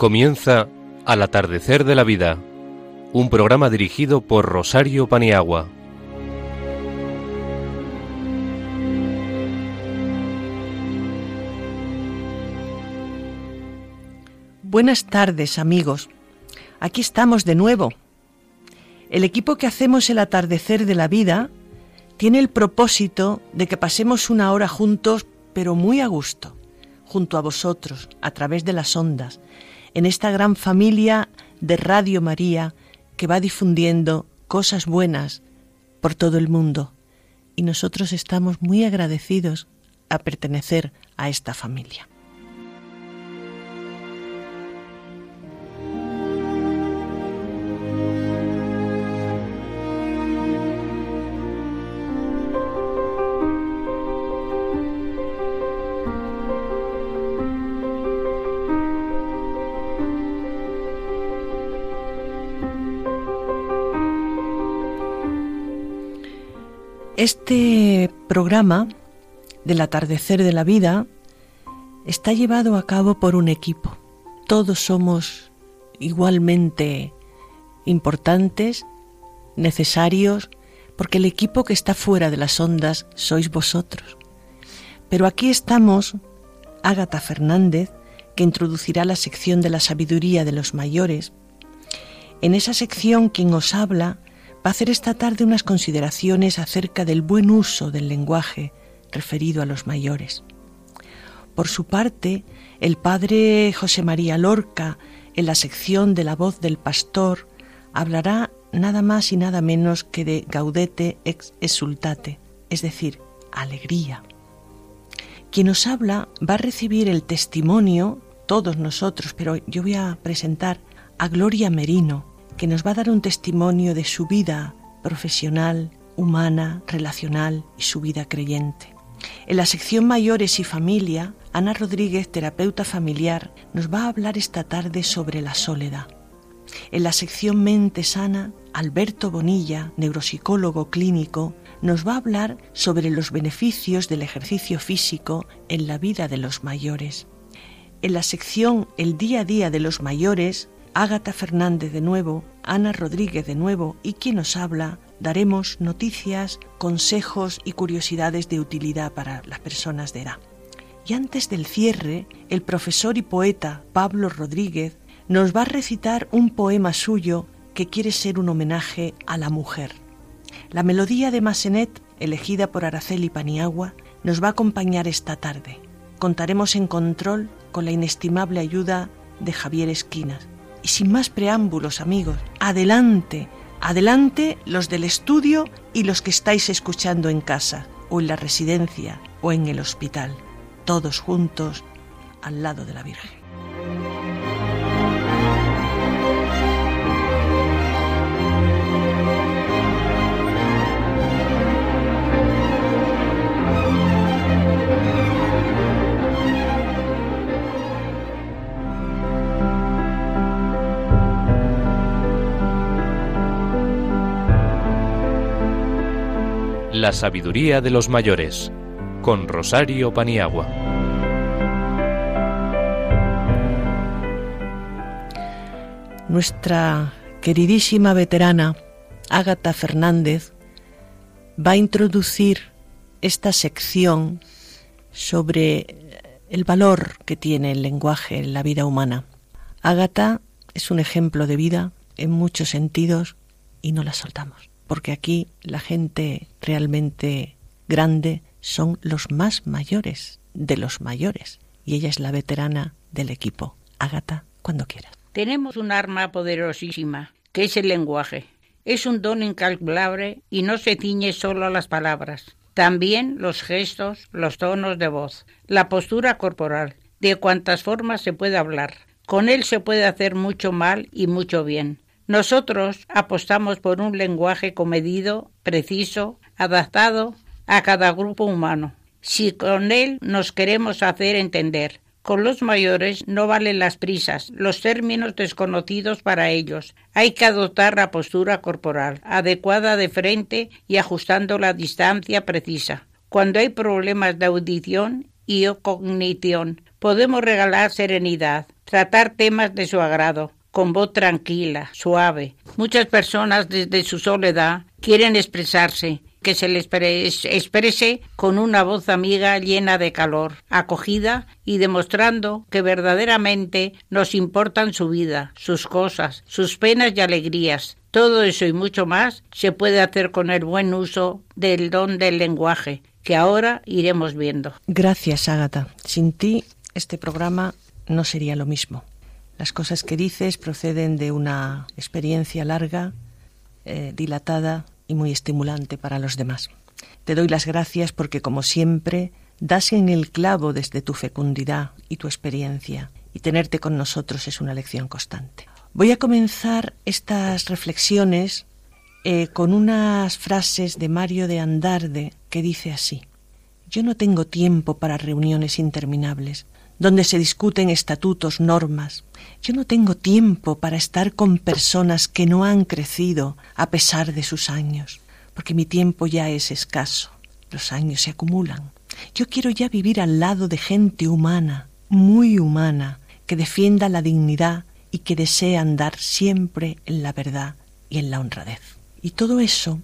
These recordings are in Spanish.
Comienza Al atardecer de la vida, un programa dirigido por Rosario Paniagua. Buenas tardes, amigos. Aquí estamos de nuevo. El equipo que hacemos el atardecer de la vida tiene el propósito de que pasemos una hora juntos, pero muy a gusto, junto a vosotros, a través de las ondas, en esta gran familia de Radio María que va difundiendo cosas buenas por todo el mundo. Y nosotros estamos muy agradecidos a pertenecer a esta familia. Este programa del atardecer de la vida está llevado a cabo por un equipo. Todos somos igualmente importantes, necesarios, porque el equipo que está fuera de las ondas sois vosotros. Pero aquí estamos Ágata Fernández, que introducirá la sección de la sabiduría de los mayores. En esa sección quien os habla va a hacer esta tarde unas consideraciones acerca del buen uso del lenguaje referido a los mayores. Por su parte, el padre José María Lorca, en la sección de la voz del pastor, hablará nada más y nada menos que de gaudete ex exultate, es decir, alegría. Quien nos habla va a recibir el testimonio, todos nosotros, pero yo voy a presentar a Gloria Merino, que nos va a dar un testimonio de su vida profesional, humana, relacional y su vida creyente. En la sección Mayores y Familia, Ana Rodríguez, terapeuta familiar, nos va a hablar esta tarde sobre la soledad. En la sección Mente Sana, Alberto Bonilla, neuropsicólogo clínico, nos va a hablar sobre los beneficios del ejercicio físico en la vida de los mayores. En la sección El día a día de los mayores, Ágata Fernández de nuevo, Ana Rodríguez de nuevo y quien nos habla, daremos noticias, consejos y curiosidades de utilidad para las personas de edad. Y antes del cierre, el profesor y poeta Pablo Rodríguez nos va a recitar un poema suyo que quiere ser un homenaje a la mujer. La melodía de Massenet, elegida por Araceli Paniagua, nos va a acompañar esta tarde. Contaremos en control con la inestimable ayuda de Javier Esquinas y sin más preámbulos, amigos, adelante, adelante los del estudio y los que estáis escuchando en casa, o en la residencia, o en el hospital, todos juntos al lado de la Virgen. La sabiduría de los mayores, con Rosario Paniagua. Nuestra queridísima veterana, Ágata Fernández, va a introducir esta sección sobre el valor que tiene el lenguaje en la vida humana. Ágata es un ejemplo de vida en muchos sentidos y no la soltamos porque aquí la gente realmente grande son los más mayores de los mayores y ella es la veterana del equipo. Ágata, cuando quieras. Tenemos un arma poderosísima, que es el lenguaje. Es un don incalculable y no se ciñe solo a las palabras. También los gestos, los tonos de voz, la postura corporal, de cuantas formas se puede hablar. Con él se puede hacer mucho mal y mucho bien. Nosotros apostamos por un lenguaje comedido, preciso, adaptado a cada grupo humano. Si con él nos queremos hacer entender, con los mayores no valen las prisas, los términos desconocidos para ellos. Hay que adoptar la postura corporal, adecuada de frente y ajustando la distancia precisa. Cuando hay problemas de audición y cognición. Podemos regalar serenidad, tratar temas de su agrado, con voz tranquila, suave. Muchas personas desde su soledad quieren expresarse, que se les exprese con una voz amiga llena de calor, acogida y demostrando que verdaderamente nos importan su vida, sus cosas, sus penas y alegrías. Todo eso y mucho más se puede hacer con el buen uso del don del lenguaje, que ahora iremos viendo. Gracias, Ágata. Sin ti, este programa no sería lo mismo. Las cosas que dices proceden de una experiencia larga, eh, dilatada y muy estimulante para los demás. Te doy las gracias porque, como siempre, das en el clavo desde tu fecundidad y tu experiencia, y tenerte con nosotros es una lección constante. Voy a comenzar estas reflexiones eh, con unas frases de Mario de Andarde que dice así. Yo no tengo tiempo para reuniones interminables donde se discuten estatutos, normas. Yo no tengo tiempo para estar con personas que no han crecido a pesar de sus años, porque mi tiempo ya es escaso, los años se acumulan. Yo quiero ya vivir al lado de gente humana, muy humana, que defienda la dignidad y que desea andar siempre en la verdad y en la honradez. Y todo eso,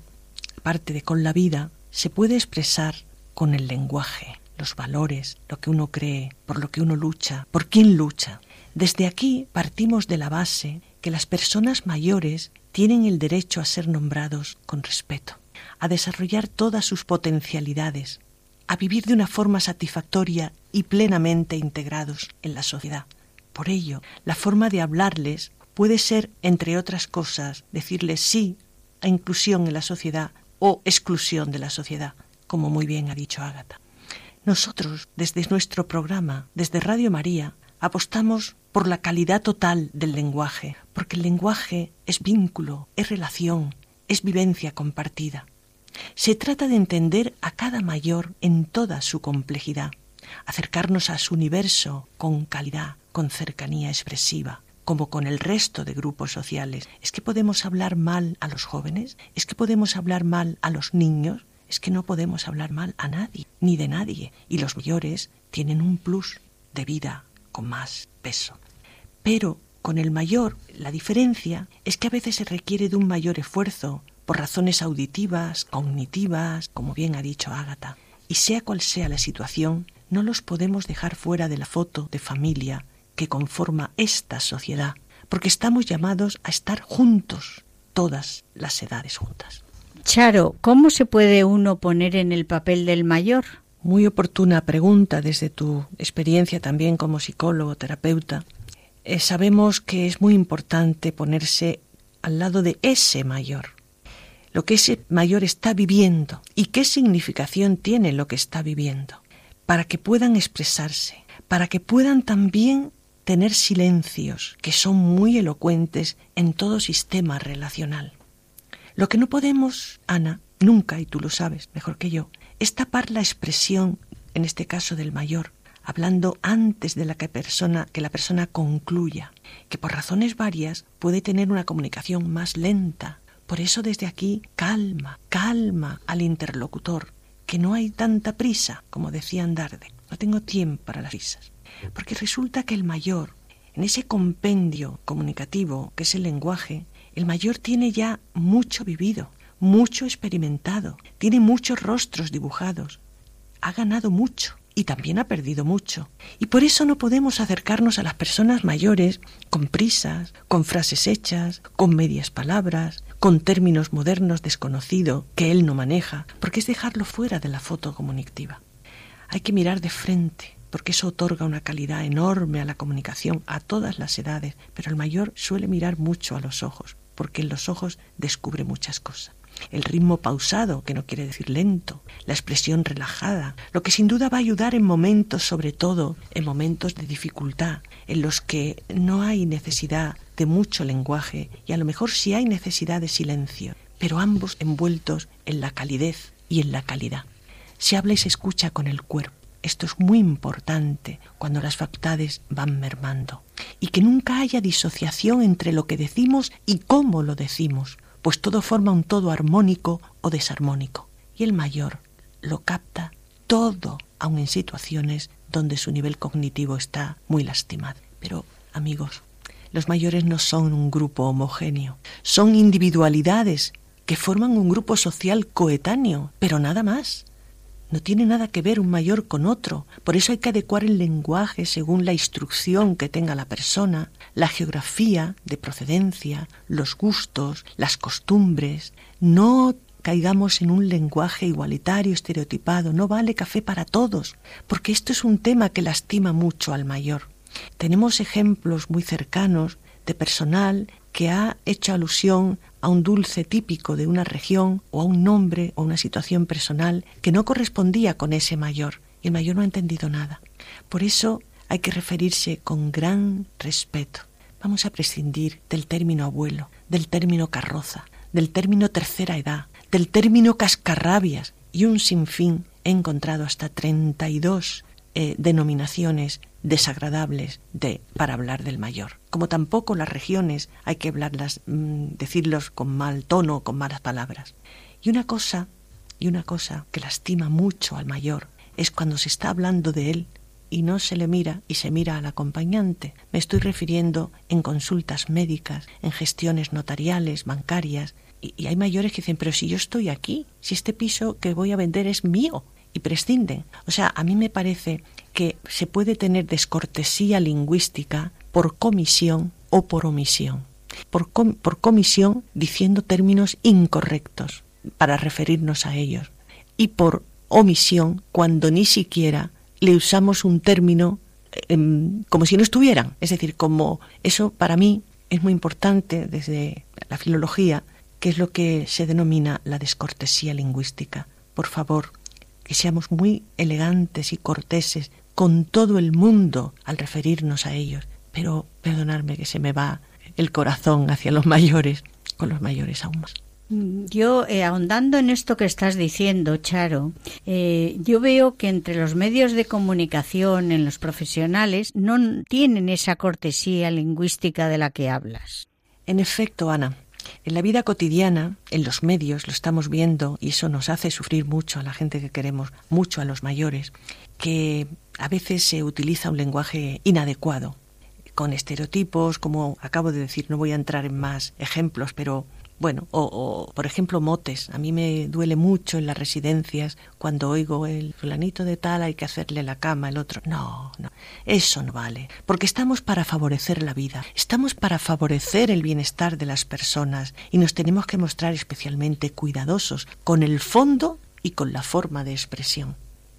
aparte de con la vida, se puede expresar con el lenguaje, los valores, lo que uno cree, por lo que uno lucha, por quién lucha. Desde aquí partimos de la base que las personas mayores tienen el derecho a ser nombrados con respeto, a desarrollar todas sus potencialidades, a vivir de una forma satisfactoria y plenamente integrados en la sociedad. Por ello, la forma de hablarles puede ser, entre otras cosas, decirles sí a inclusión en la sociedad o exclusión de la sociedad, como muy bien ha dicho Ágata. Nosotros, desde nuestro programa, desde Radio María, apostamos por la calidad total del lenguaje, porque el lenguaje es vínculo, es relación, es vivencia compartida. Se trata de entender a cada mayor en toda su complejidad, acercarnos a su universo con calidad, con cercanía expresiva, como con el resto de grupos sociales. ¿Es que podemos hablar mal a los jóvenes? ¿Es que podemos hablar mal a los niños? es que no podemos hablar mal a nadie, ni de nadie, y los mayores tienen un plus de vida con más peso. Pero con el mayor, la diferencia es que a veces se requiere de un mayor esfuerzo por razones auditivas, cognitivas, como bien ha dicho Ágata. Y sea cual sea la situación, no los podemos dejar fuera de la foto de familia que conforma esta sociedad, porque estamos llamados a estar juntos, todas las edades juntas. Charo, ¿cómo se puede uno poner en el papel del mayor? Muy oportuna pregunta desde tu experiencia también como psicólogo, terapeuta. Eh, sabemos que es muy importante ponerse al lado de ese mayor, lo que ese mayor está viviendo y qué significación tiene lo que está viviendo, para que puedan expresarse, para que puedan también tener silencios que son muy elocuentes en todo sistema relacional. Lo que no podemos, Ana, nunca, y tú lo sabes mejor que yo, es tapar la expresión, en este caso del mayor, hablando antes de la que, persona, que la persona concluya, que por razones varias puede tener una comunicación más lenta. Por eso desde aquí calma, calma al interlocutor, que no hay tanta prisa, como decía Andarde. No tengo tiempo para las prisas. Porque resulta que el mayor, en ese compendio comunicativo que es el lenguaje, el mayor tiene ya mucho vivido, mucho experimentado, tiene muchos rostros dibujados, ha ganado mucho y también ha perdido mucho. Y por eso no podemos acercarnos a las personas mayores con prisas, con frases hechas, con medias palabras, con términos modernos desconocidos que él no maneja, porque es dejarlo fuera de la foto comunicativa. Hay que mirar de frente, porque eso otorga una calidad enorme a la comunicación a todas las edades, pero el mayor suele mirar mucho a los ojos, porque en los ojos descubre muchas cosas. El ritmo pausado, que no quiere decir lento, la expresión relajada, lo que sin duda va a ayudar en momentos, sobre todo en momentos de dificultad, en los que no hay necesidad de mucho lenguaje y a lo mejor sí hay necesidad de silencio, pero ambos envueltos en la calidez y en la calidad. Se habla y se escucha con el cuerpo. Esto es muy importante cuando las facultades van mermando. Y que nunca haya disociación entre lo que decimos y cómo lo decimos, pues todo forma un todo armónico o desarmónico. Y el mayor lo capta todo aun en situaciones donde su nivel cognitivo está muy lastimado. Pero, amigos, los mayores no son un grupo homogéneo, son individualidades que forman un grupo social coetáneo, pero nada más. No tiene nada que ver un mayor con otro. Por eso hay que adecuar el lenguaje según la instrucción que tenga la persona, la geografía de procedencia, los gustos, las costumbres. No caigamos en un lenguaje igualitario, estereotipado. No vale café para todos, porque esto es un tema que lastima mucho al mayor. Tenemos ejemplos muy cercanos de personal que ha hecho alusión a un dulce típico de una región o a un nombre o una situación personal que no correspondía con ese mayor y el mayor no ha entendido nada. Por eso hay que referirse con gran respeto. Vamos a prescindir del término abuelo, del término carroza, del término tercera edad, del término cascarrabias y un sinfín. He encontrado hasta 32 eh, denominaciones desagradables de para hablar del mayor. Como tampoco las regiones hay que hablarlas, mm, decirlos con mal tono, con malas palabras. Y una cosa, y una cosa que lastima mucho al mayor es cuando se está hablando de él y no se le mira y se mira al acompañante. Me estoy refiriendo en consultas médicas, en gestiones notariales, bancarias, y, y, hay mayores que dicen, pero si yo estoy aquí, si este piso que voy a vender es mío, y prescinden. O sea, a mí me parece que se puede tener descortesía lingüística por comisión o por omisión. Por, por comisión diciendo términos incorrectos para referirnos a ellos y por omisión cuando ni siquiera le usamos un término em, como si no estuvieran. Es decir, como eso para mí es muy importante desde la filología, que es lo que se denomina la descortesía lingüística. Por favor, que seamos muy elegantes y corteses con todo el mundo al referirnos a ellos. Pero perdonadme que se me va el corazón hacia los mayores, con los mayores aún más. Yo, eh, ahondando en esto que estás diciendo, Charo, eh, yo veo que entre los medios de comunicación, en los profesionales, no tienen esa cortesía lingüística de la que hablas. En efecto, Ana, en la vida cotidiana, en los medios, lo estamos viendo y eso nos hace sufrir mucho a la gente que queremos, mucho a los mayores, que a veces se utiliza un lenguaje inadecuado, con estereotipos, como acabo de decir, no voy a entrar en más ejemplos, pero bueno, o, por ejemplo motes. A mí me duele mucho en las residencias cuando oigo el fulanito de tal hay que hacerle la cama, el otro. No, no, eso no vale, porque estamos para favorecer la vida, estamos para favorecer el bienestar de las personas y nos tenemos que mostrar especialmente cuidadosos con el fondo y con la forma de expresión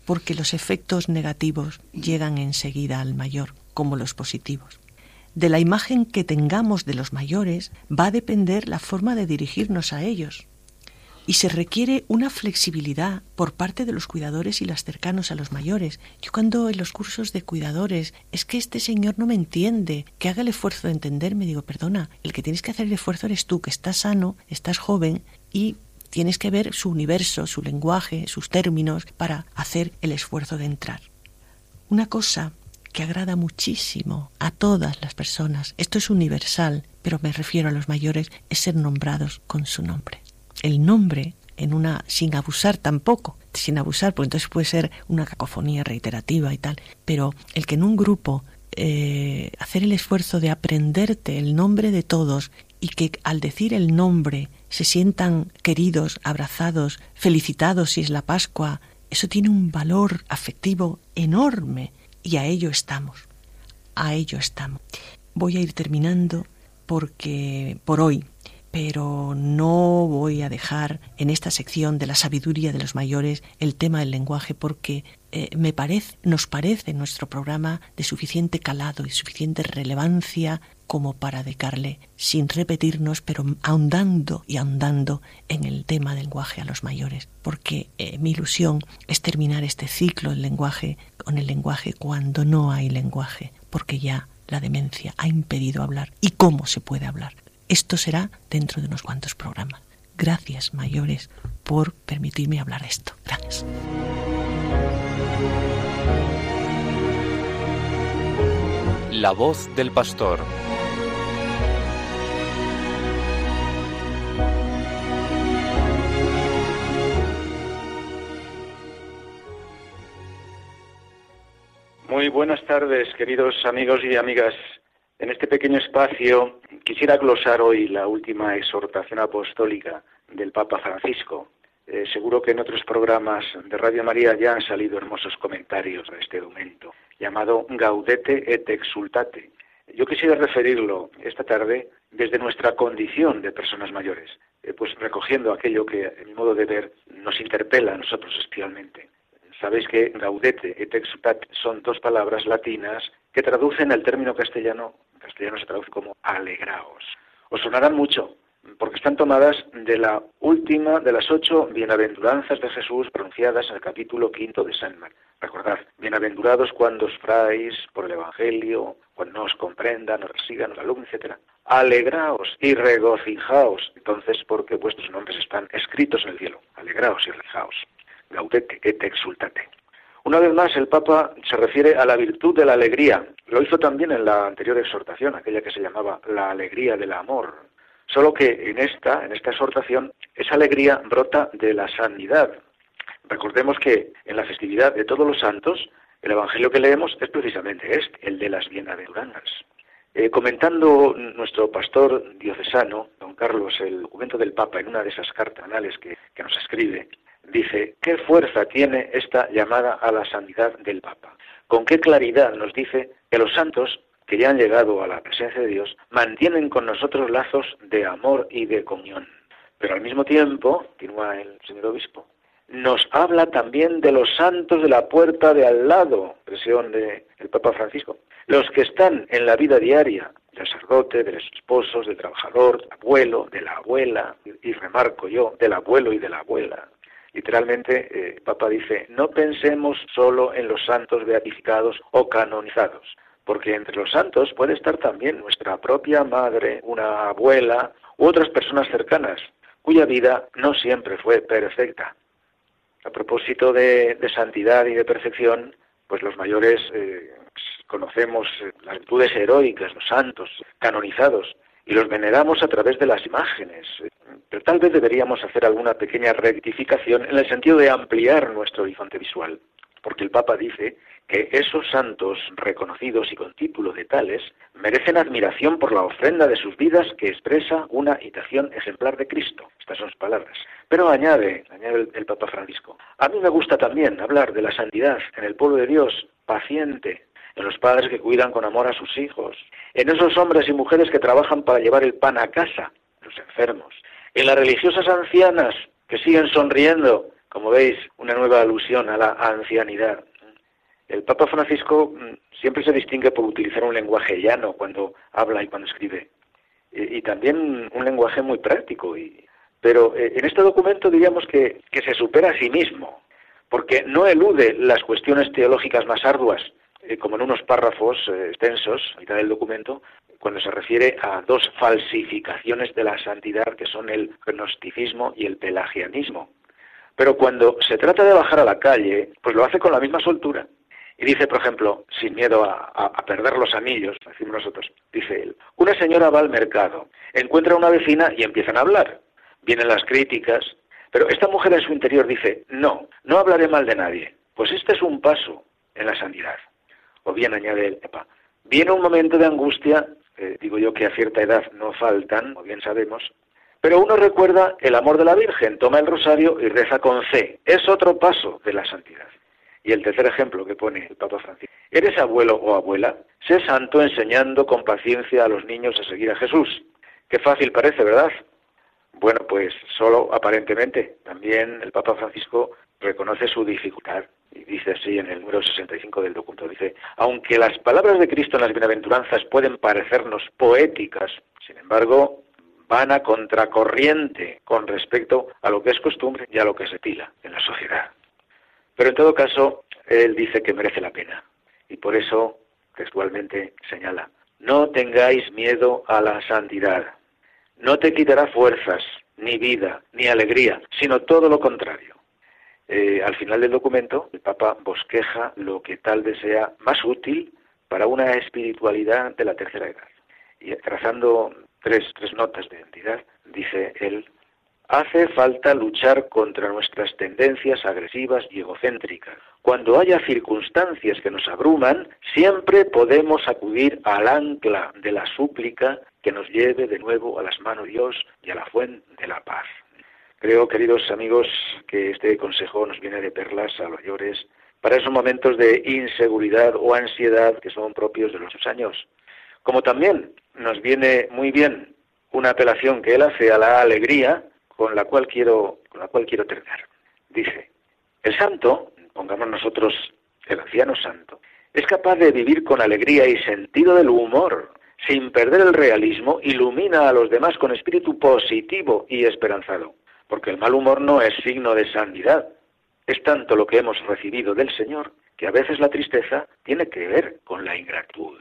porque los efectos negativos llegan enseguida al mayor, como los positivos. De la imagen que tengamos de los mayores va a depender la forma de dirigirnos a ellos. Y se requiere una flexibilidad por parte de los cuidadores y las cercanos a los mayores. Yo cuando en los cursos de cuidadores es que este señor no me entiende, que haga el esfuerzo de entenderme, digo, perdona, el que tienes que hacer el esfuerzo eres tú, que estás sano, estás joven y Tienes que ver su universo, su lenguaje, sus términos para hacer el esfuerzo de entrar. Una cosa que agrada muchísimo a todas las personas, esto es universal, pero me refiero a los mayores, es ser nombrados con su nombre. El nombre en una sin abusar tampoco, sin abusar, porque entonces puede ser una cacofonía reiterativa y tal, pero el que en un grupo eh, hacer el esfuerzo de aprenderte el nombre de todos y que al decir el nombre se sientan queridos, abrazados, felicitados si es la Pascua, eso tiene un valor afectivo enorme y a ello estamos, a ello estamos. Voy a ir terminando porque por hoy, pero no voy a dejar en esta sección de la sabiduría de los mayores el tema del lenguaje porque eh, me parece, nos parece nuestro programa de suficiente calado y suficiente relevancia como para dedicarle, sin repetirnos, pero ahondando y ahondando en el tema del lenguaje a los mayores, porque eh, mi ilusión es terminar este ciclo del lenguaje con el lenguaje cuando no hay lenguaje, porque ya la demencia ha impedido hablar y cómo se puede hablar. Esto será dentro de unos cuantos programas. Gracias, mayores, por permitirme hablar esto. Gracias. La voz del pastor. Muy buenas tardes, queridos amigos y amigas. En este pequeño espacio quisiera glosar hoy la última exhortación apostólica del Papa Francisco. Eh, seguro que en otros programas de Radio María ya han salido hermosos comentarios de este documento, llamado Gaudete et Exultate. Yo quisiera referirlo esta tarde desde nuestra condición de personas mayores, eh, pues recogiendo aquello que, en mi modo de ver, nos interpela a nosotros especialmente. Sabéis que gaudete et exultate son dos palabras latinas que traducen el término castellano, en castellano se traduce como alegraos. Os sonarán mucho, porque están tomadas de la última de las ocho bienaventuranzas de Jesús pronunciadas en el capítulo quinto de San Marcos. Recordad, bienaventurados cuando os fraéis por el Evangelio, cuando no os comprendan, os sigan, os alumnos, etc. Alegraos y regocijaos, entonces, porque vuestros nombres están escritos en el cielo. Alegraos y regocijaos gaudete et exultate. Una vez más, el Papa se refiere a la virtud de la alegría. Lo hizo también en la anterior exhortación, aquella que se llamaba la alegría del amor. Solo que en esta, en esta exhortación, esa alegría brota de la sanidad. Recordemos que en la festividad de todos los santos, el Evangelio que leemos es precisamente este, el de las bienaventuranzas. Eh, comentando nuestro pastor diocesano, don Carlos, el documento del Papa en una de esas cartas anales que nos escribe, dice, ¿qué fuerza tiene esta llamada a la santidad del Papa? ¿Con qué claridad nos dice que los santos que ya han llegado a la presencia de Dios mantienen con nosotros lazos de amor y de comunión? Pero al mismo tiempo, continúa el señor obispo, nos habla también de los santos de la puerta de al lado, expresión del Papa Francisco, los que están en la vida diaria, del sacerdote, de los esposos, del trabajador, del abuelo, de la abuela, y remarco yo, del abuelo y de la abuela, Literalmente, eh, Papa dice, no pensemos solo en los santos beatificados o canonizados, porque entre los santos puede estar también nuestra propia madre, una abuela u otras personas cercanas, cuya vida no siempre fue perfecta. A propósito de, santidad y de perfección, pues los mayores eh, conocemos eh, las virtudes heroicas, los santos canonizados, y los veneramos a través de las imágenes. Pero tal vez deberíamos hacer alguna pequeña rectificación en el sentido de ampliar nuestro horizonte visual, porque el Papa dice que esos santos reconocidos y con título de tales merecen admiración por la ofrenda de sus vidas que expresa una imitación ejemplar de Cristo. Estas son sus palabras. Pero añade, añade el, Papa Francisco, a mí me gusta también hablar de la santidad en el pueblo de Dios, paciente, en los padres que cuidan con amor a sus hijos, en esos hombres y mujeres que trabajan para llevar el pan a casa, los enfermos, en las religiosas ancianas que siguen sonriendo, como veis, una nueva alusión a la ancianidad. El Papa Francisco mm, siempre se distingue por utilizar un lenguaje llano cuando habla y cuando escribe, y, también un lenguaje muy práctico. pero eh, en este documento diríamos que, que se supera a sí mismo, porque no elude las cuestiones teológicas más arduas, eh, como en unos párrafos eh, extensos, a mitad del documento, cuando se refiere a dos falsificaciones de la santidad que son el gnosticismo y el pelagianismo. Pero cuando se trata de bajar a la calle, pues lo hace con la misma soltura. Y dice, por ejemplo, sin miedo a, a, perder los anillos, decimos nosotros, dice él, una señora va al mercado, encuentra a una vecina y empiezan a hablar. Vienen las críticas, pero esta mujer en su interior dice, no, no hablaré mal de nadie. Pues este es un paso en la santidad. O bien añade el Epa, viene un momento de angustia, digo yo que a cierta edad no faltan, como bien sabemos, pero uno recuerda el amor de la Virgen, toma el rosario y reza con fe. Es otro paso de la santidad. Y el tercer ejemplo que pone el Papa Francisco. ¿Eres abuelo o abuela? Sé santo enseñando con paciencia a los niños a seguir a Jesús. Qué fácil parece, ¿verdad? Bueno, pues solo aparentemente. También el Papa Francisco reconoce su dificultad y dice así en el número 65 del documento, dice, aunque las palabras de Cristo en las bienaventuranzas pueden parecernos poéticas, sin embargo, van a contracorriente con respecto a lo que es costumbre y a lo que se pila en la sociedad. Pero en todo caso, él dice que merece la pena. Y por eso, textualmente, señala, no tengáis miedo a la santidad. No te quitará fuerzas, ni vida, ni alegría, sino todo lo contrario eh, al final del documento, el Papa bosqueja lo que tal vez sea más útil para una espiritualidad de la tercera edad. Y trazando tres, tres notas de identidad, dice él, Hace falta luchar contra nuestras tendencias agresivas y egocéntricas. Cuando haya circunstancias que nos abruman, siempre podemos acudir al ancla de la súplica que nos lleve de nuevo a las manos de Dios y a la fuente de la paz. Creo, queridos amigos, que este consejo nos viene de perlas a mayores para esos momentos de inseguridad o ansiedad que son propios de los años. Como también nos viene muy bien una apelación que él hace a la alegría con la cual quiero, con la cual quiero terminar. Dice, el santo, pongamos nosotros el anciano santo, es capaz de vivir con alegría y sentido del humor, sin perder el realismo, ilumina a los demás con espíritu positivo y esperanzado, porque el mal humor no es signo de santidad, es tanto lo que hemos recibido del Señor que a veces la tristeza tiene que ver con la ingratitud.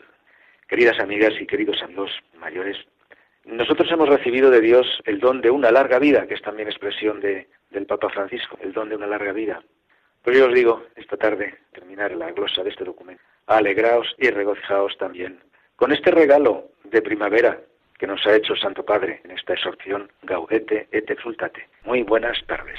Queridas amigas y queridos amigos mayores, nosotros hemos recibido de Dios el don de una larga vida, que es también expresión de, del Papa Francisco, el don de una larga vida. Pero yo os digo, esta tarde, terminar la glosa de este documento, alegraos y regocijaos también con este regalo de primavera que nos ha hecho Santo Padre en esta exhortación Gaudete et exultate. Muy buenas tardes.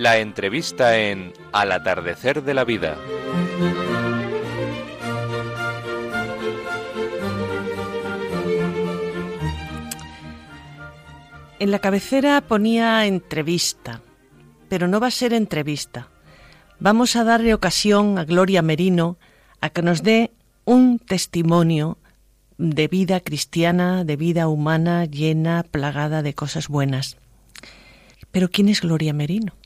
La entrevista en Al atardecer de la vida. En la cabecera ponía entrevista, pero no va a ser entrevista. Vamos a darle ocasión a Gloria Merino a que nos dé un testimonio de vida cristiana, de vida humana llena, plagada de cosas buenas. Pero ¿quién es Gloria Merino?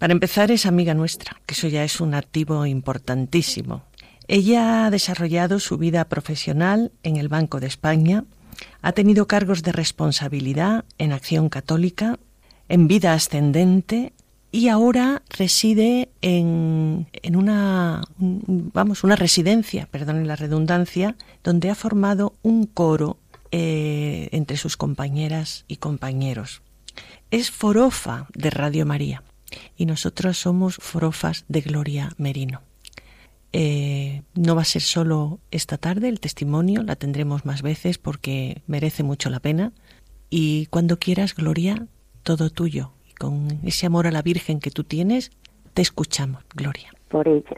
Para empezar, es amiga nuestra, que eso ya es un activo importantísimo. Ella ha desarrollado su vida profesional en el Banco de España, ha tenido cargos de responsabilidad en Acción Católica, en vida ascendente y ahora reside en, en una, vamos, una residencia, perdonen la redundancia, donde ha formado un coro eh, entre sus compañeras y compañeros. Es forofa de Radio María y nosotros somos forofas de Gloria Merino. Eh, no va a ser solo esta tarde el testimonio, la tendremos más veces porque merece mucho la pena. Y cuando quieras, Gloria, todo tuyo. Con ese amor a la Virgen que tú tienes, te escuchamos, Gloria. Por ella.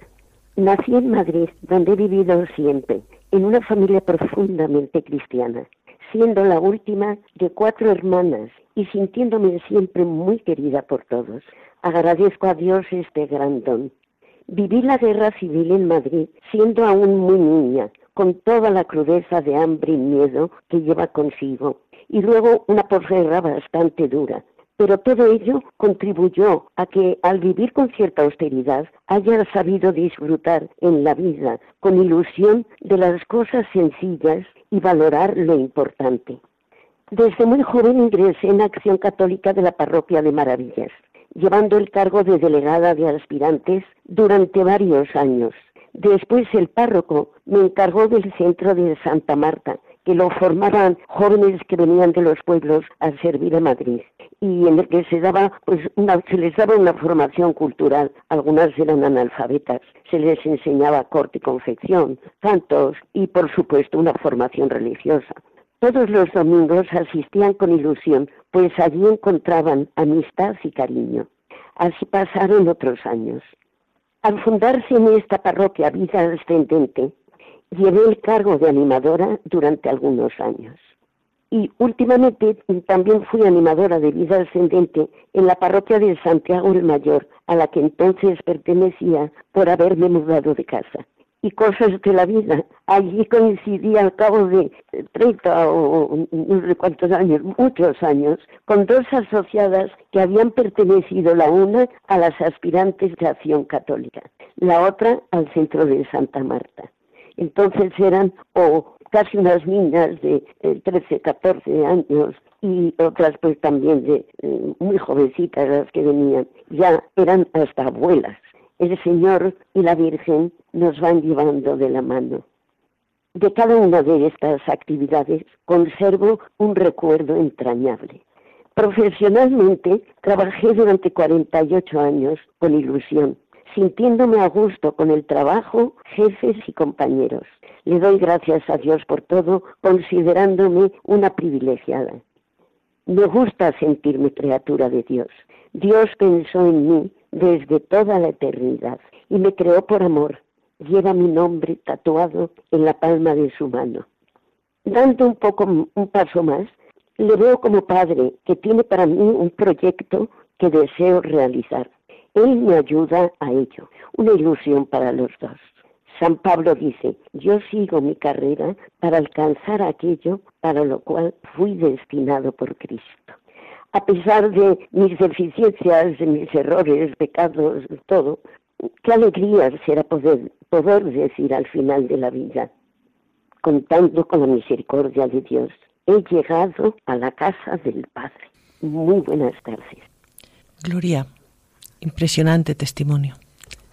Nací en Madrid, donde he vivido siempre, en una familia profundamente cristiana, siendo la última de cuatro hermanas y sintiéndome siempre muy querida por todos. Agradezco a Dios este gran don. Viví la guerra civil en Madrid siendo aún muy niña, con toda la crudeza de hambre y miedo que lleva consigo, y luego una posguerra bastante dura. Pero todo ello contribuyó a que al vivir con cierta austeridad haya sabido disfrutar en la vida con ilusión de las cosas sencillas y valorar lo importante. Desde muy joven ingresé en Acción Católica de la Parroquia de Maravillas llevando el cargo de delegada de aspirantes durante varios años. Después el párroco me encargó del centro de Santa Marta, que lo formaban jóvenes que venían de los pueblos a servir a Madrid y en el que se daba pues una, se les daba una formación cultural algunas eran analfabetas se les enseñaba corte y confección cantos y por supuesto una formación religiosa todos los domingos asistían con ilusión pues allí encontraban amistad y cariño. Así pasaron otros años. Al fundarse en esta parroquia vida ascendente llevé el cargo de animadora durante algunos años. Y últimamente también fui animadora de vida ascendente en la parroquia de Santiago el Mayor, a la que entonces pertenecía por haberme mudado de casa. Y cosas de la vida. Allí coincidí al cabo de 30 o no sé cuántos años, muchos años, con dos asociadas que habían pertenecido la una a las aspirantes de acción católica, la otra al centro de Santa Marta. Entonces eran o casi unas niñas de 13, eh, 14 años y otras pues también de eh, muy jovencitas las que venían, ya eran hasta abuelas. El Señor y la Virgen nos van llevando de la mano. De cada una de estas actividades conservo un recuerdo entrañable. Profesionalmente trabajé durante 48 años con ilusión, sintiéndome a gusto con el trabajo, jefes y compañeros. Le doy gracias a Dios por todo, considerándome una privilegiada. Me gusta sentirme criatura de Dios. Dios pensó en mí desde toda la eternidad y me creó por amor. Lleva mi nombre tatuado en la palma de su mano. Dando un poco un paso más, le veo como padre que tiene para mí un proyecto que deseo realizar. Él me ayuda a ello, una ilusión para los dos. San Pablo dice, yo sigo mi carrera para alcanzar aquello para lo cual fui destinado por Cristo. A pesar de mis deficiencias, de mis errores, pecados, todo, qué alegría será poder, poder decir al final de la vida, contando con la misericordia de Dios, he llegado a la casa del Padre. Muy buenas tardes. Gloria, impresionante testimonio.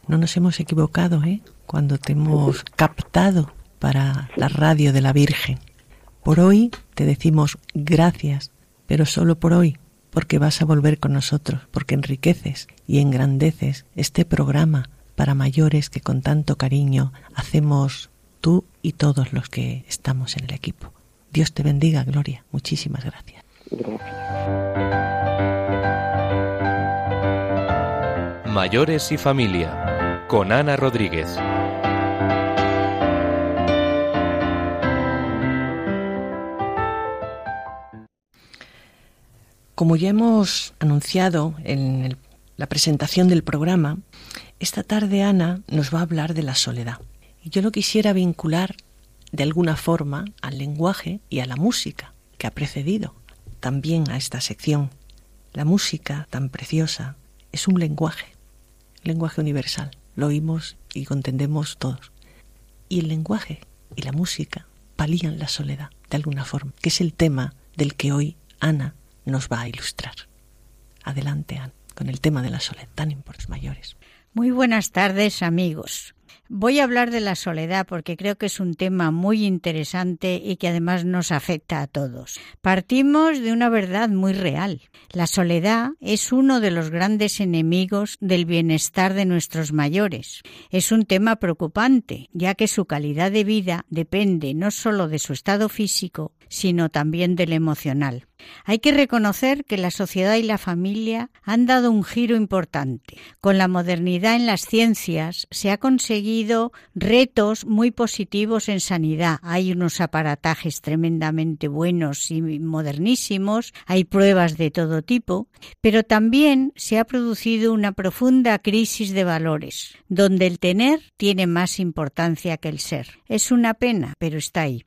No nos hemos equivocado, ¿eh? Cuando te hemos captado para la radio de la Virgen. Por hoy te decimos gracias, pero solo por hoy, porque vas a volver con nosotros, porque enriqueces y engrandeces este programa para mayores que con tanto cariño hacemos tú y todos los que estamos en el equipo. Dios te bendiga, Gloria. Muchísimas gracias. Mayores y familia con Ana Rodríguez. Como ya hemos anunciado en la presentación del programa, esta tarde Ana nos va a hablar de la soledad. Y yo lo quisiera vincular de alguna forma al lenguaje y a la música que ha precedido también a esta sección. La música tan preciosa es un lenguaje, lenguaje universal lo oímos y contendemos todos. Y el lenguaje y la música palían la soledad de alguna forma, que es el tema del que hoy Ana nos va a ilustrar. Adelante, Ana, con el tema de la soledad tan importante mayores. Muy buenas tardes, amigos. Voy a hablar de la soledad porque creo que es un tema muy interesante y que además nos afecta a todos. Partimos de una verdad muy real. La soledad es uno de los grandes enemigos del bienestar de nuestros mayores. Es un tema preocupante, ya que su calidad de vida depende no solo de su estado físico, sino también del emocional. Hay que reconocer que la sociedad y la familia han dado un giro importante. Con la modernidad en las ciencias se ha conseguido retos muy positivos en sanidad. Hay unos aparatajes tremendamente buenos y modernísimos, hay pruebas de todo tipo, pero también se ha producido una profunda crisis de valores, donde el tener tiene más importancia que el ser. Es una pena, pero está ahí.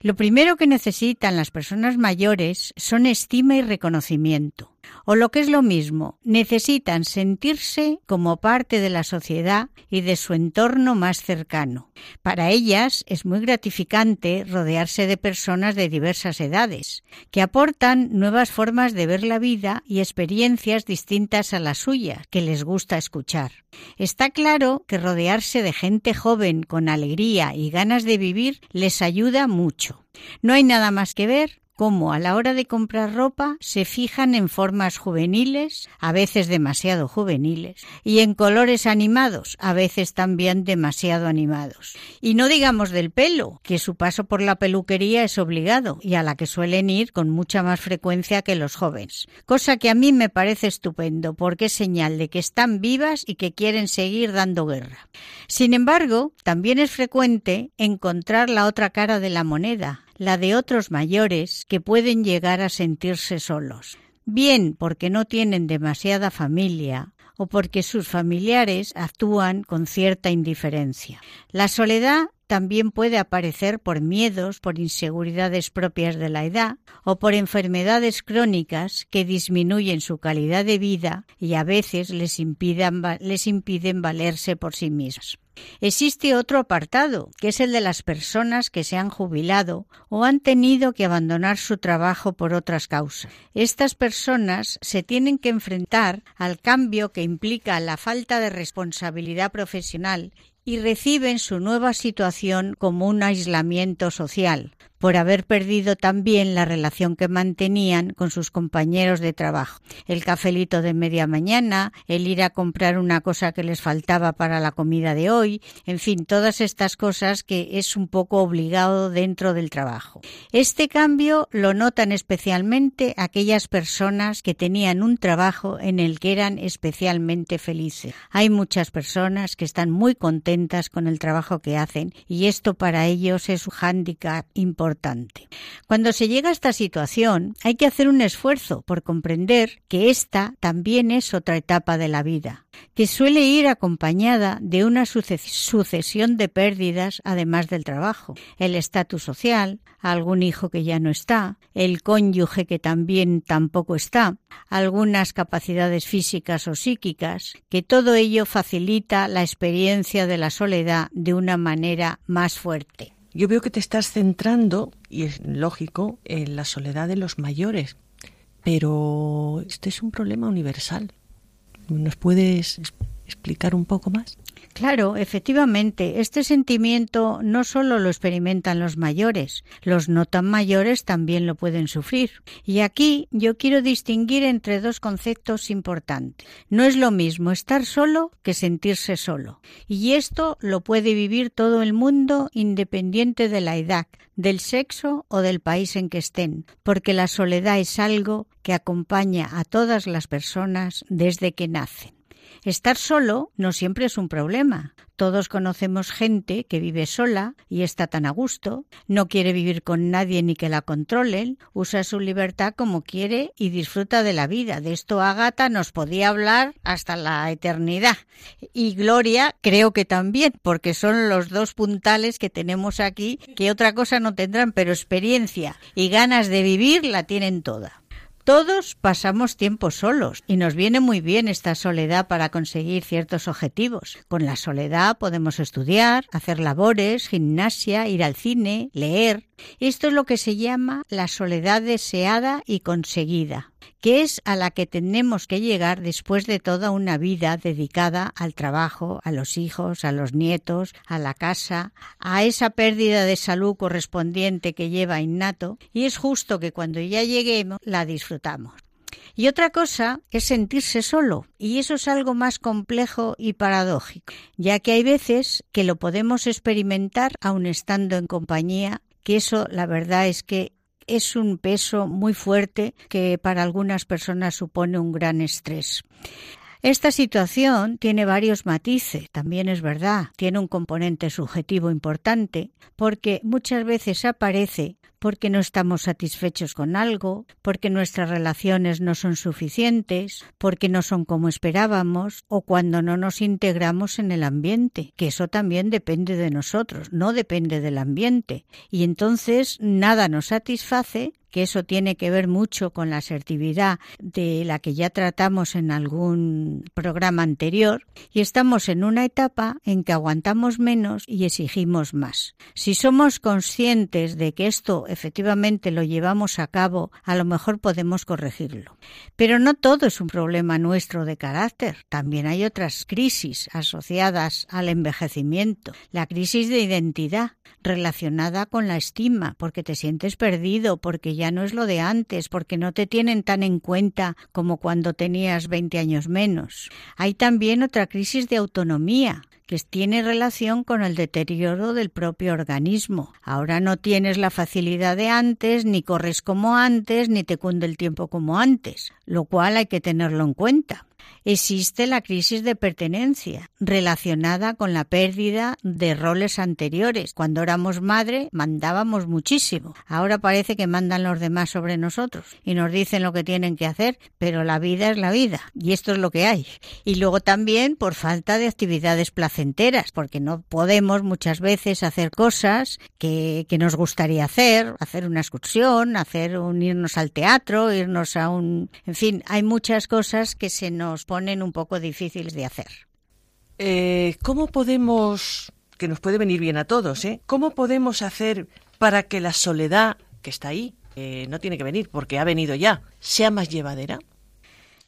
Lo primero que necesitan las personas mayores son estima y reconocimiento. O lo que es lo mismo, necesitan sentirse como parte de la sociedad y de su entorno más cercano. Para ellas es muy gratificante rodearse de personas de diversas edades, que aportan nuevas formas de ver la vida y experiencias distintas a las suyas, que les gusta escuchar. Está claro que rodearse de gente joven con alegría y ganas de vivir les ayuda mucho. No hay nada más que ver cómo a la hora de comprar ropa se fijan en formas juveniles, a veces demasiado juveniles, y en colores animados, a veces también demasiado animados. Y no digamos del pelo, que su paso por la peluquería es obligado y a la que suelen ir con mucha más frecuencia que los jóvenes, cosa que a mí me parece estupendo porque es señal de que están vivas y que quieren seguir dando guerra. Sin embargo, también es frecuente encontrar la otra cara de la moneda, la de otros mayores que pueden llegar a sentirse solos, bien porque no tienen demasiada familia o porque sus familiares actúan con cierta indiferencia. La soledad también puede aparecer por miedos, por inseguridades propias de la edad o por enfermedades crónicas que disminuyen su calidad de vida y a veces les, impiden valerse por sí mismos. Existe otro apartado, que es el de las personas que se han jubilado o han tenido que abandonar su trabajo por otras causas. Estas personas se tienen que enfrentar al cambio que implica la falta de responsabilidad profesional y reciben su nueva situación como un aislamiento social, por haber perdido también la relación que mantenían con sus compañeros de trabajo. El cafelito de media mañana, el ir a comprar una cosa que les faltaba para la comida de hoy, en fin, todas estas cosas que es un poco obligado dentro del trabajo. Este cambio lo notan especialmente aquellas personas que tenían un trabajo en el que eran especialmente felices. Hay muchas personas que están muy contentas con el trabajo que hacen y esto para ellos es un hándicap importante cuando se llega a esta situación, hay que hacer un esfuerzo por comprender que esta también es otra etapa de la vida, que suele ir acompañada de una sucesión de pérdidas además del trabajo, el estatus social, algún hijo que ya no está, el cónyuge que también tampoco está, algunas capacidades físicas o psíquicas, que todo ello facilita la experiencia de la soledad de una manera más fuerte. Yo veo que te estás centrando, y es lógico, en la soledad de los mayores, pero este es un problema universal. ¿Nos puedes explicar un poco más? Claro, efectivamente, este sentimiento no solo lo experimentan los mayores, los no tan mayores también lo pueden sufrir. Y aquí yo quiero distinguir entre dos conceptos importantes. No es lo mismo estar solo que sentirse solo. Y esto lo puede vivir todo el mundo independiente de la edad, del sexo o del país en que estén, porque la soledad es algo que acompaña a todas las personas desde que nacen. Estar solo no siempre es un problema. Todos conocemos gente que vive sola y está tan a gusto, no quiere vivir con nadie ni que la controlen, usa su libertad como quiere y disfruta de la vida. De esto Agata nos podía hablar hasta la eternidad. Y Gloria creo que también, porque son los dos puntales que tenemos aquí, que otra cosa no tendrán, pero experiencia y ganas de vivir la tienen toda. Todos pasamos tiempo solos y nos viene muy bien esta soledad para conseguir ciertos objetivos. Con la soledad podemos estudiar, hacer labores, gimnasia, ir al cine, leer. Esto es lo que se llama la soledad deseada y conseguida que es a la que tenemos que llegar después de toda una vida dedicada al trabajo, a los hijos, a los nietos, a la casa, a esa pérdida de salud correspondiente que lleva innato, y es justo que cuando ya lleguemos la disfrutamos. Y otra cosa es sentirse solo, y eso es algo más complejo y paradójico, ya que hay veces que lo podemos experimentar aun estando en compañía, que eso la verdad es que es un peso muy fuerte que para algunas personas supone un gran estrés. Esta situación tiene varios matices, también es verdad, tiene un componente subjetivo importante, porque muchas veces aparece porque no estamos satisfechos con algo, porque nuestras relaciones no son suficientes, porque no son como esperábamos o cuando no nos integramos en el ambiente, que eso también depende de nosotros, no depende del ambiente. Y entonces nada nos satisface que eso tiene que ver mucho con la asertividad de la que ya tratamos en algún programa anterior, y estamos en una etapa en que aguantamos menos y exigimos más. Si somos conscientes de que esto efectivamente lo llevamos a cabo, a lo mejor podemos corregirlo. Pero no todo es un problema nuestro de carácter, también hay otras crisis asociadas al envejecimiento, la crisis de identidad relacionada con la estima, porque te sientes perdido, porque ya no es lo de antes, porque no te tienen tan en cuenta como cuando tenías 20 años menos. Hay también otra crisis de autonomía, que tiene relación con el deterioro del propio organismo. Ahora no tienes la facilidad de antes, ni corres como antes, ni te cunde el tiempo como antes, lo cual hay que tenerlo en cuenta existe la crisis de pertenencia, relacionada con la pérdida de roles anteriores. Cuando éramos madre, mandábamos muchísimo. Ahora parece que mandan los demás sobre nosotros y nos dicen lo que tienen que hacer, pero la vida es la vida y esto es lo que hay. Y luego también por falta de actividades placenteras, porque no podemos muchas veces hacer cosas que, que nos gustaría hacer, hacer una excursión, hacer un irnos al teatro, irnos a un... En fin, hay muchas cosas que se nos ponen un poco difíciles de hacer. Eh, ¿Cómo podemos, que nos puede venir bien a todos, ¿eh? ¿cómo podemos hacer para que la soledad que está ahí, eh, no tiene que venir porque ha venido ya, sea más llevadera?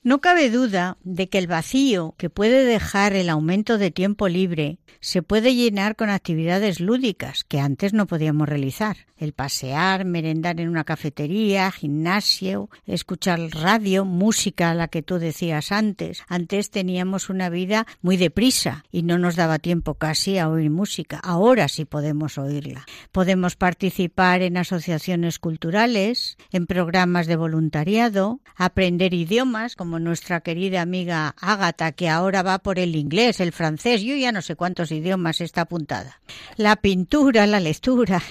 No cabe duda de que el vacío que puede dejar el aumento de tiempo libre se puede llenar con actividades lúdicas que antes no podíamos realizar. El pasear, merendar en una cafetería, gimnasio, escuchar radio, música, la que tú decías antes. Antes teníamos una vida muy deprisa y no nos daba tiempo casi a oír música. Ahora sí podemos oírla. Podemos participar en asociaciones culturales, en programas de voluntariado, aprender idiomas como nuestra querida amiga Ágata, que ahora va por el inglés, el francés, yo ya no sé cuántos idiomas está apuntada. La pintura, la lectura.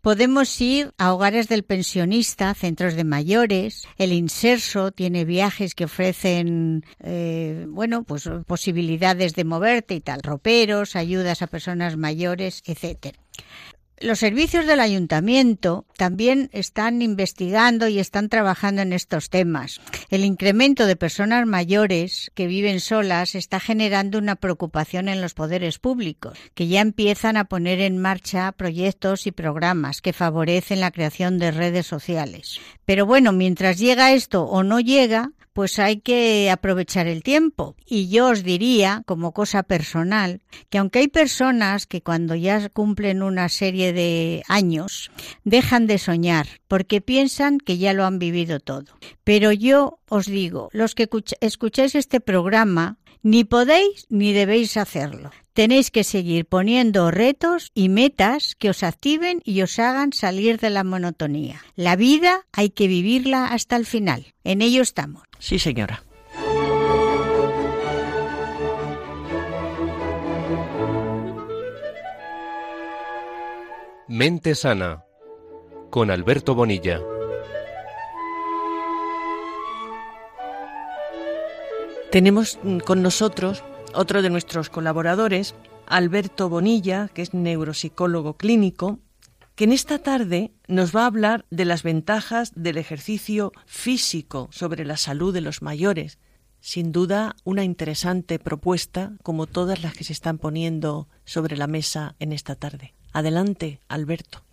Podemos ir a hogares del pensionista, centros de mayores. El Inserso tiene viajes que ofrecen, eh, bueno, pues posibilidades de moverte y tal, roperos, ayudas a personas mayores, etcétera. Los servicios del ayuntamiento también están investigando y están trabajando en estos temas. El incremento de personas mayores que viven solas está generando una preocupación en los poderes públicos, que ya empiezan a poner en marcha proyectos y programas que favorecen la creación de redes sociales. Pero bueno, mientras llega esto o no llega, pues hay que aprovechar el tiempo. Y yo os diría, como cosa personal, que aunque hay personas que cuando ya cumplen una serie de años dejan de soñar porque piensan que ya lo han vivido todo. Pero yo os digo, los que escucháis este programa, ni podéis ni debéis hacerlo. Tenéis que seguir poniendo retos y metas que os activen y os hagan salir de la monotonía. La vida hay que vivirla hasta el final. En ello estamos. Sí, señora. Mente Sana con Alberto Bonilla. Tenemos mm, con nosotros otro de nuestros colaboradores, Alberto Bonilla, que es neuropsicólogo clínico, que en esta tarde nos va a hablar de las ventajas del ejercicio físico sobre la salud de los mayores. Sin duda, una interesante propuesta, como todas las que se están poniendo sobre la mesa en esta tarde. Adelante, Alberto.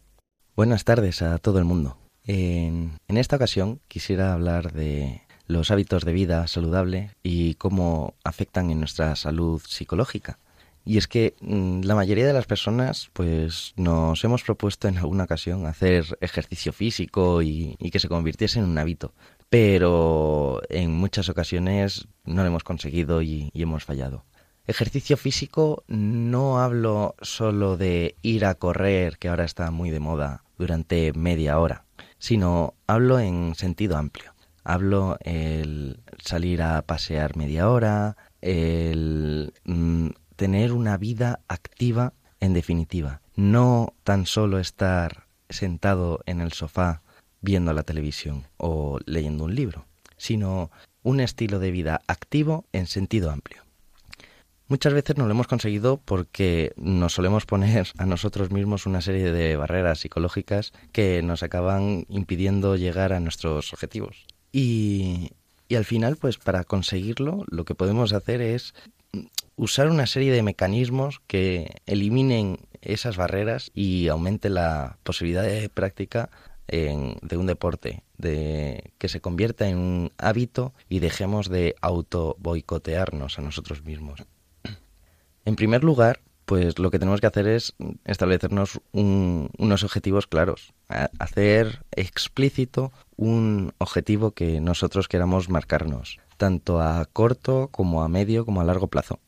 Buenas tardes a todo el mundo. En, en esta ocasión quisiera hablar de los hábitos de vida saludable y cómo afectan en nuestra salud psicológica. Y es que mm, la mayoría de las personas, pues, nos hemos propuesto en alguna ocasión hacer ejercicio físico y, que se convirtiese en un hábito. Pero en muchas ocasiones no lo hemos conseguido y, y hemos fallado. Ejercicio físico no hablo solo de ir a correr, que ahora está muy de moda, durante media hora, sino hablo en sentido amplio. Hablo el salir a pasear media hora, el mm, tener una vida activa en definitiva. No tan solo estar sentado en el sofá viendo la televisión o leyendo un libro, sino un estilo de vida activo en sentido amplio. Muchas veces no lo hemos conseguido porque nos solemos poner a nosotros mismos una serie de barreras psicológicas que nos acaban impidiendo llegar a nuestros objetivos. Y, al final, pues para conseguirlo, lo que podemos hacer es usar una serie de mecanismos que eliminen esas barreras y aumenten la posibilidad de práctica de un deporte, de que se convierta en un hábito y dejemos de auto boicotearnos a nosotros mismos. En primer lugar, pues lo que tenemos que hacer es establecernos unos objetivos claros, hacer explícito un objetivo que nosotros queramos marcarnos, tanto a corto como a medio como a largo plazo.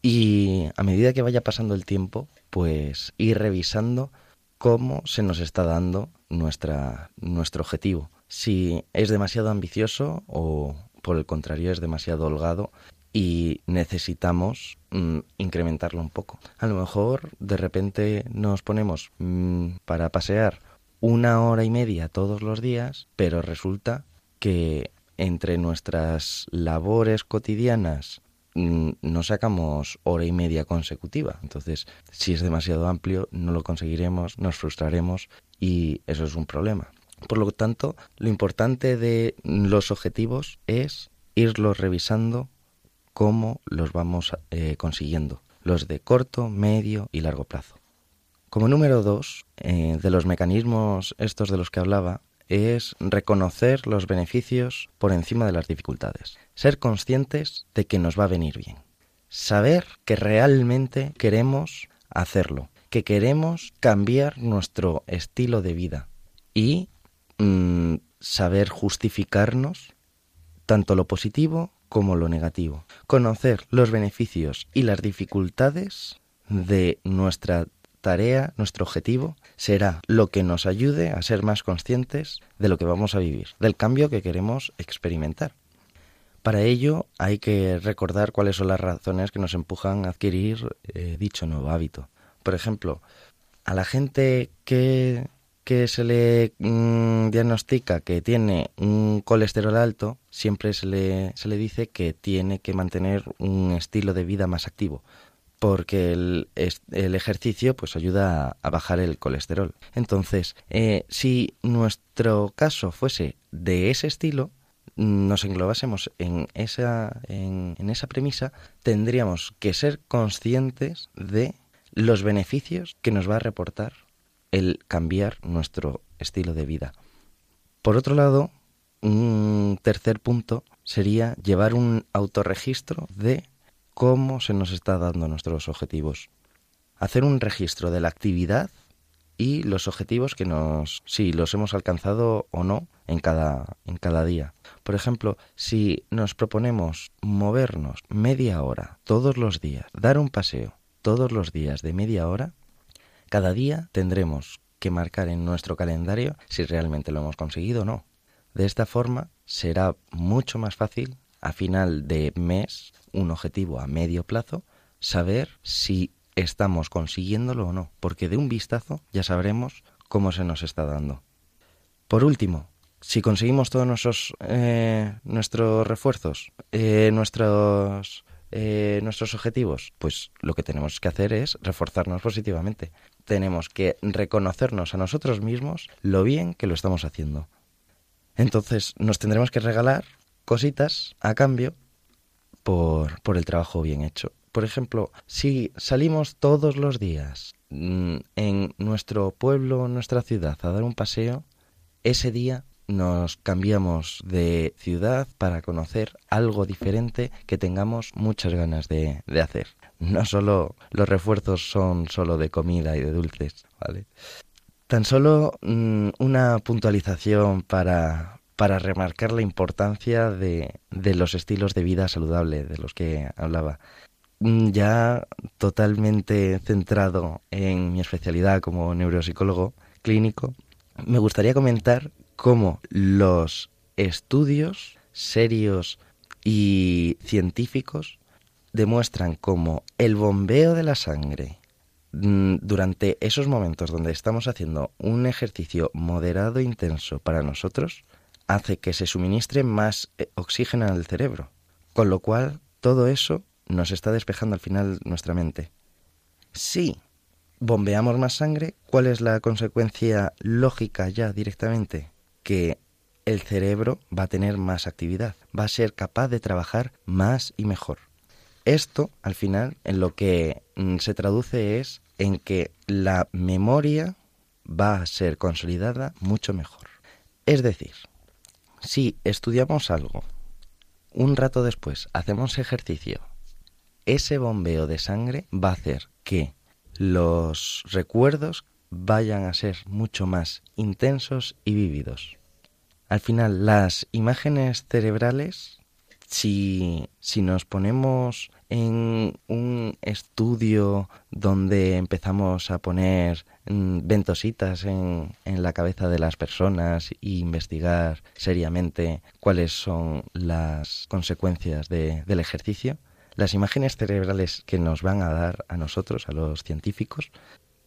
Y a medida que vaya pasando el tiempo, pues ir revisando cómo se nos está dando nuestro objetivo. Si es demasiado ambicioso o por el contrario es demasiado holgado y necesitamos mm, incrementarlo un poco. A lo mejor de repente nos ponemos mm, para pasear una hora y media todos los días, pero resulta que entre nuestras labores cotidianas Mm, no sacamos hora y media consecutiva. Entonces, si es demasiado amplio, no lo conseguiremos, nos frustraremos y eso es un problema. Por lo tanto, lo importante de los objetivos es irlos revisando cómo los vamos eh, consiguiendo, los de corto, medio y largo plazo. Como número dos, eh, de los mecanismos estos de los que hablaba, es reconocer los beneficios por encima de las dificultades. Ser conscientes de que nos va a venir bien. Saber que realmente queremos hacerlo, que queremos cambiar nuestro estilo de vida y mm, saber justificarnos tanto lo positivo como lo negativo. Conocer los beneficios y las dificultades de nuestra tarea, nuestro objetivo, será lo que nos ayude a ser más conscientes de lo que vamos a vivir, del cambio que queremos experimentar. Para ello hay que recordar cuáles son las razones que nos empujan a adquirir eh, dicho nuevo hábito. Por ejemplo, a la gente que, que se le mm, diagnostica que tiene un colesterol alto, siempre se le, se le dice que tiene que mantener un estilo de vida más activo porque el, el, ejercicio pues ayuda a, bajar el colesterol. Entonces, eh, si nuestro caso fuese de ese estilo, nos englobásemos en esa, en, en esa premisa, tendríamos que ser conscientes de los beneficios que nos va a reportar el cambiar nuestro estilo de vida. Por otro lado, un tercer punto sería llevar un autorregistro de cómo se nos está dando nuestros objetivos. Hacer un registro de la actividad y los objetivos que nos si los hemos alcanzado o no en cada en cada día. Por ejemplo, si nos proponemos movernos media hora todos los días, dar un paseo todos los días de media hora, cada día tendremos que marcar en nuestro calendario si realmente lo hemos conseguido o no. De esta forma será mucho más fácil a final de mes un objetivo a medio plazo, saber si estamos consiguiéndolo o no, porque de un vistazo ya sabremos cómo se nos está dando. Por último, si conseguimos todos nuestros, eh, nuestros refuerzos, eh, nuestros, eh, nuestros objetivos, pues lo que tenemos que hacer es reforzarnos positivamente. Tenemos que reconocernos a nosotros mismos lo bien que lo estamos haciendo. Entonces nos tendremos que regalar cositas a cambio por, por el trabajo bien hecho. Por ejemplo, si salimos todos los días mm, en nuestro pueblo, nuestra ciudad, a dar un paseo, ese día nos cambiamos de ciudad para conocer algo diferente que tengamos muchas ganas de, de, hacer. No solo los refuerzos son solo de comida y de dulces, ¿vale? Tan solo mm, una puntualización para, para remarcar la importancia de, de los estilos de vida saludable de los que hablaba. Mm, ya totalmente centrado en mi especialidad como neuropsicólogo clínico, me gustaría comentar cómo los estudios serios y científicos demuestran cómo el bombeo de la sangre mm, durante esos momentos donde estamos haciendo un ejercicio moderado e intenso para nosotros, hace que se suministre más eh, oxígeno al cerebro, con lo cual todo eso nos está despejando al final nuestra mente. Si bombeamos más sangre, ¿cuál es la consecuencia lógica ya directamente? Que el cerebro va a tener más actividad, va a ser capaz de trabajar más y mejor. Esto, al final, en lo que mm, se traduce es en que la memoria va a ser consolidada mucho mejor. Es decir, si estudiamos algo, un rato después hacemos ejercicio, ese bombeo de sangre va a hacer que los recuerdos vayan a ser mucho más intensos y vívidos. Al final, las imágenes cerebrales, si, si nos ponemos en un estudio donde empezamos a poner mm, ventositas en, en, la cabeza de las personas e investigar seriamente cuáles son las consecuencias del ejercicio, las imágenes cerebrales que nos van a dar a nosotros, a los científicos,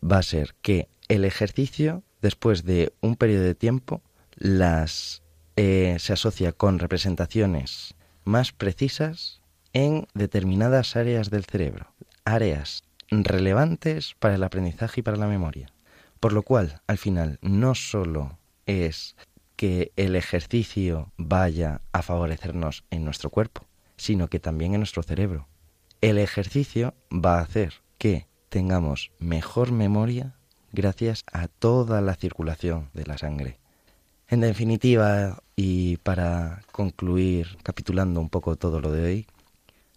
va a ser que el ejercicio, después de un periodo de tiempo, las eh, se asocia con representaciones más precisas en determinadas áreas del cerebro, áreas relevantes para el aprendizaje y para la memoria. Por lo cual, al final, no solo es que el ejercicio vaya a favorecernos en nuestro cuerpo, sino que también en nuestro cerebro. El ejercicio va a hacer que tengamos mejor memoria gracias a toda la circulación de la sangre. En definitiva, y para concluir capitulando un poco todo lo de hoy,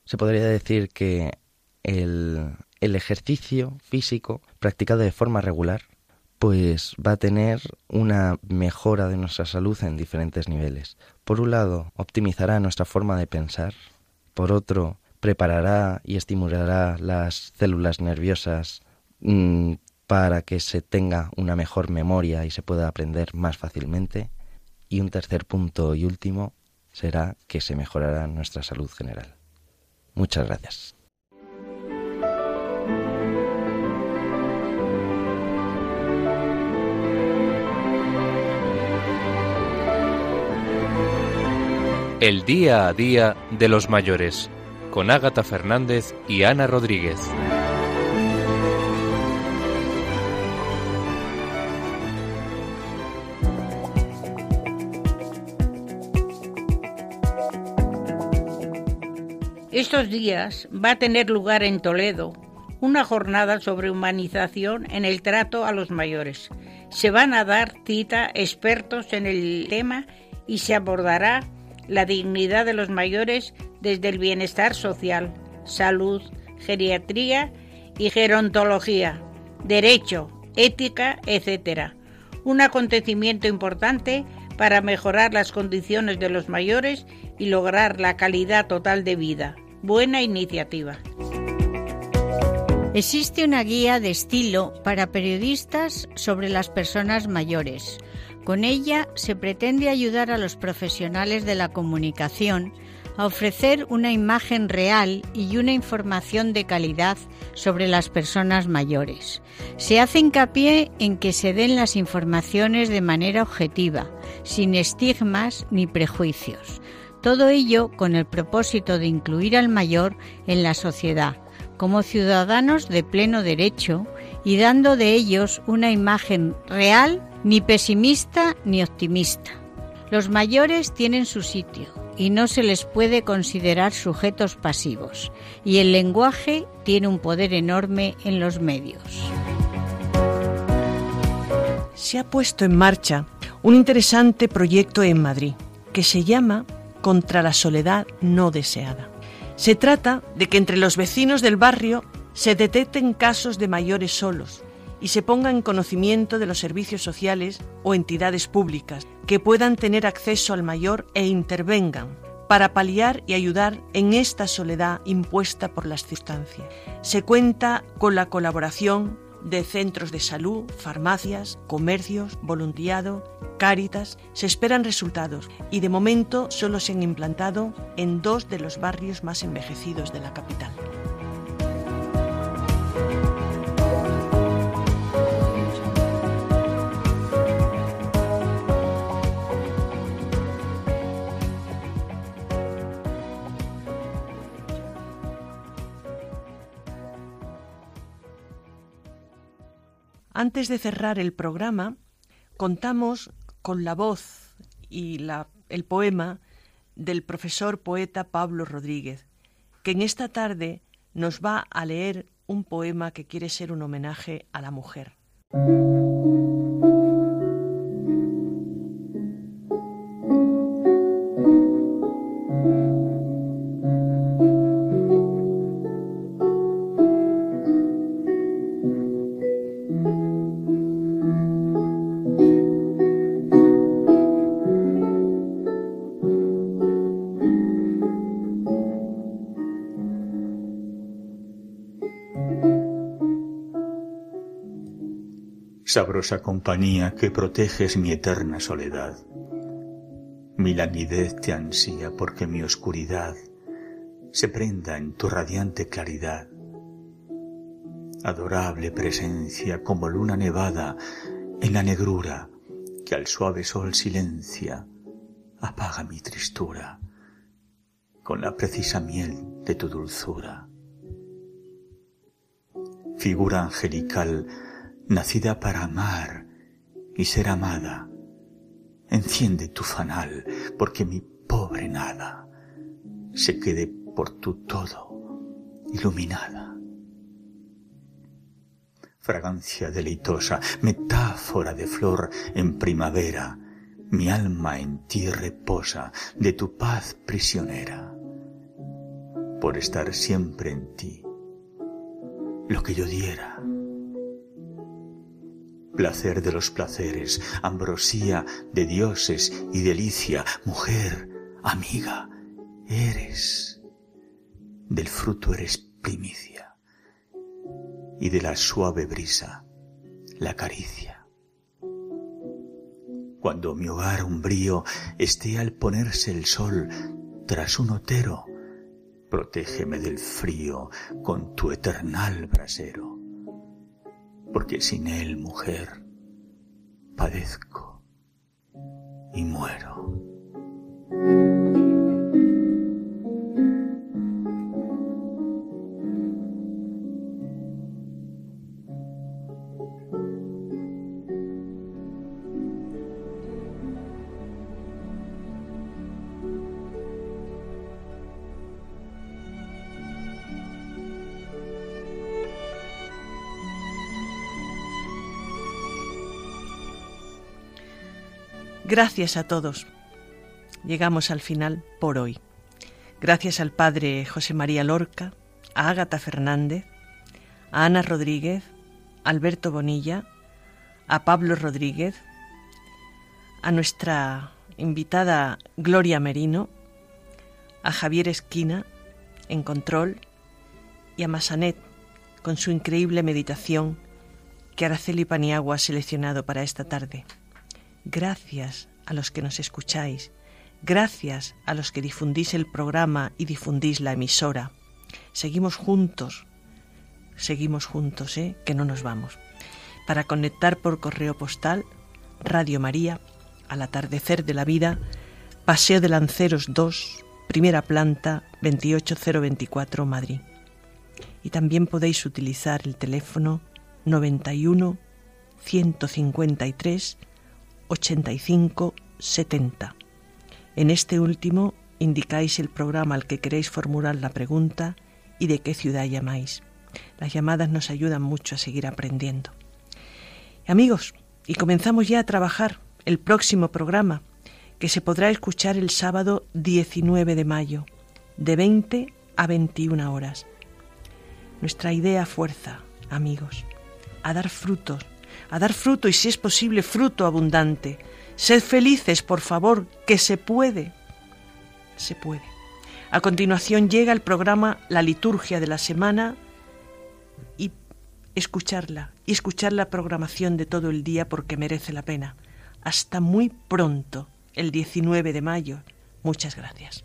se podría decir que el, el ejercicio físico practicado de forma regular pues va a tener una mejora de nuestra salud en diferentes niveles. Por un lado, optimizará nuestra forma de pensar. Por otro, preparará y estimulará las células nerviosas mmm, para que se tenga una mejor memoria y se pueda aprender más fácilmente. Y un tercer punto y último será que se mejorará nuestra salud general. Muchas gracias. El día a día de los mayores, con Ágata Fernández y Ana Rodríguez. Estos días va a tener lugar en Toledo una jornada sobre humanización en el trato a los mayores. Se van a dar cita expertos en el tema y se abordará la dignidad de los mayores desde el bienestar social, salud, geriatría y gerontología, derecho, ética, etc. Un acontecimiento importante para mejorar las condiciones de los mayores y lograr la calidad total de vida. Buena iniciativa. Existe una guía de estilo para periodistas sobre las personas mayores. Con ella se pretende ayudar a los profesionales de la comunicación a ofrecer una imagen real y una información de calidad sobre las personas mayores. Se hace hincapié en que se den las informaciones de manera objetiva, sin estigmas ni prejuicios. Todo ello con el propósito de incluir al mayor en la sociedad, como ciudadanos de pleno derecho y dando de ellos una imagen real, ni pesimista ni optimista. Los mayores tienen su sitio y no se les puede considerar sujetos pasivos, y el lenguaje tiene un poder enorme en los medios. Se ha puesto en marcha un interesante proyecto en Madrid que se llama contra la soledad no deseada. Se trata de que entre los vecinos del barrio se detecten casos de mayores solos y se ponga en conocimiento de los servicios sociales o entidades públicas que puedan tener acceso al mayor e intervengan para paliar y ayudar en esta soledad impuesta por las circunstancias. Se cuenta con la colaboración de centros de salud, farmacias, comercios, voluntariado, Cáritas, se esperan resultados y de momento solo se han implantado en dos de los barrios más envejecidos de la capital. Antes de cerrar el programa, contamos con la voz y el poema del profesor poeta Pablo Rodríguez, que en esta tarde nos va a leer un poema que quiere ser un homenaje a la mujer. Sabrosa compañía que proteges mi eterna soledad. Mi languidez te ansía porque mi oscuridad se prenda en tu radiante claridad. Adorable presencia como luna nevada en la negrura que al suave sol silencia, apaga mi tristura con la precisa miel de tu dulzura. Figura angelical nacida para amar y ser amada. Enciende tu fanal, porque mi pobre nada se quede por tu todo iluminada. Fragancia deleitosa, metáfora de flor en primavera, mi alma en ti reposa, de tu paz prisionera, por estar siempre en ti, lo que yo diera placer de los placeres, ambrosía de dioses y delicia, mujer, amiga, eres. Del fruto eres primicia y de la suave brisa la caricia. Cuando mi hogar umbrío esté al ponerse el sol tras un otero, protégeme del frío con tu eternal brasero porque sin él, mujer, padezco y muero. Gracias a todos. Llegamos al final por hoy. Gracias al padre José María Lorca, a Ágata Fernández, a Ana Rodríguez, Alberto Bonilla, a Pablo Rodríguez, a nuestra invitada Gloria Merino, a Javier Esquina en control y a Masanet con su increíble meditación que Araceli Paniagua ha seleccionado para esta tarde. Gracias a los que nos escucháis. Gracias a los que difundís el programa y difundís la emisora. Seguimos juntos. Seguimos juntos, ¿eh? Que no nos vamos. Para conectar por correo postal, Radio María, al atardecer de la vida, Paseo de Lanceros 2, primera planta, 28024, Madrid. Y también podéis utilizar el teléfono 91 153 85 70. En este último indicáis el programa al que queréis formular la pregunta y de qué ciudad llamáis. Las llamadas nos ayudan mucho a seguir aprendiendo. Amigos, y comenzamos ya a trabajar el próximo programa que se podrá escuchar el sábado 19 de mayo, de 20 a 21 horas. Nuestra idea fuerza, amigos, a dar frutos a dar fruto y si es posible fruto abundante. Sed felices, por favor, que se puede. Se puede. A continuación llega el programa La liturgia de la semana y escucharla y escuchar la programación de todo el día porque merece la pena. Hasta muy pronto, el 19 de mayo. Muchas gracias.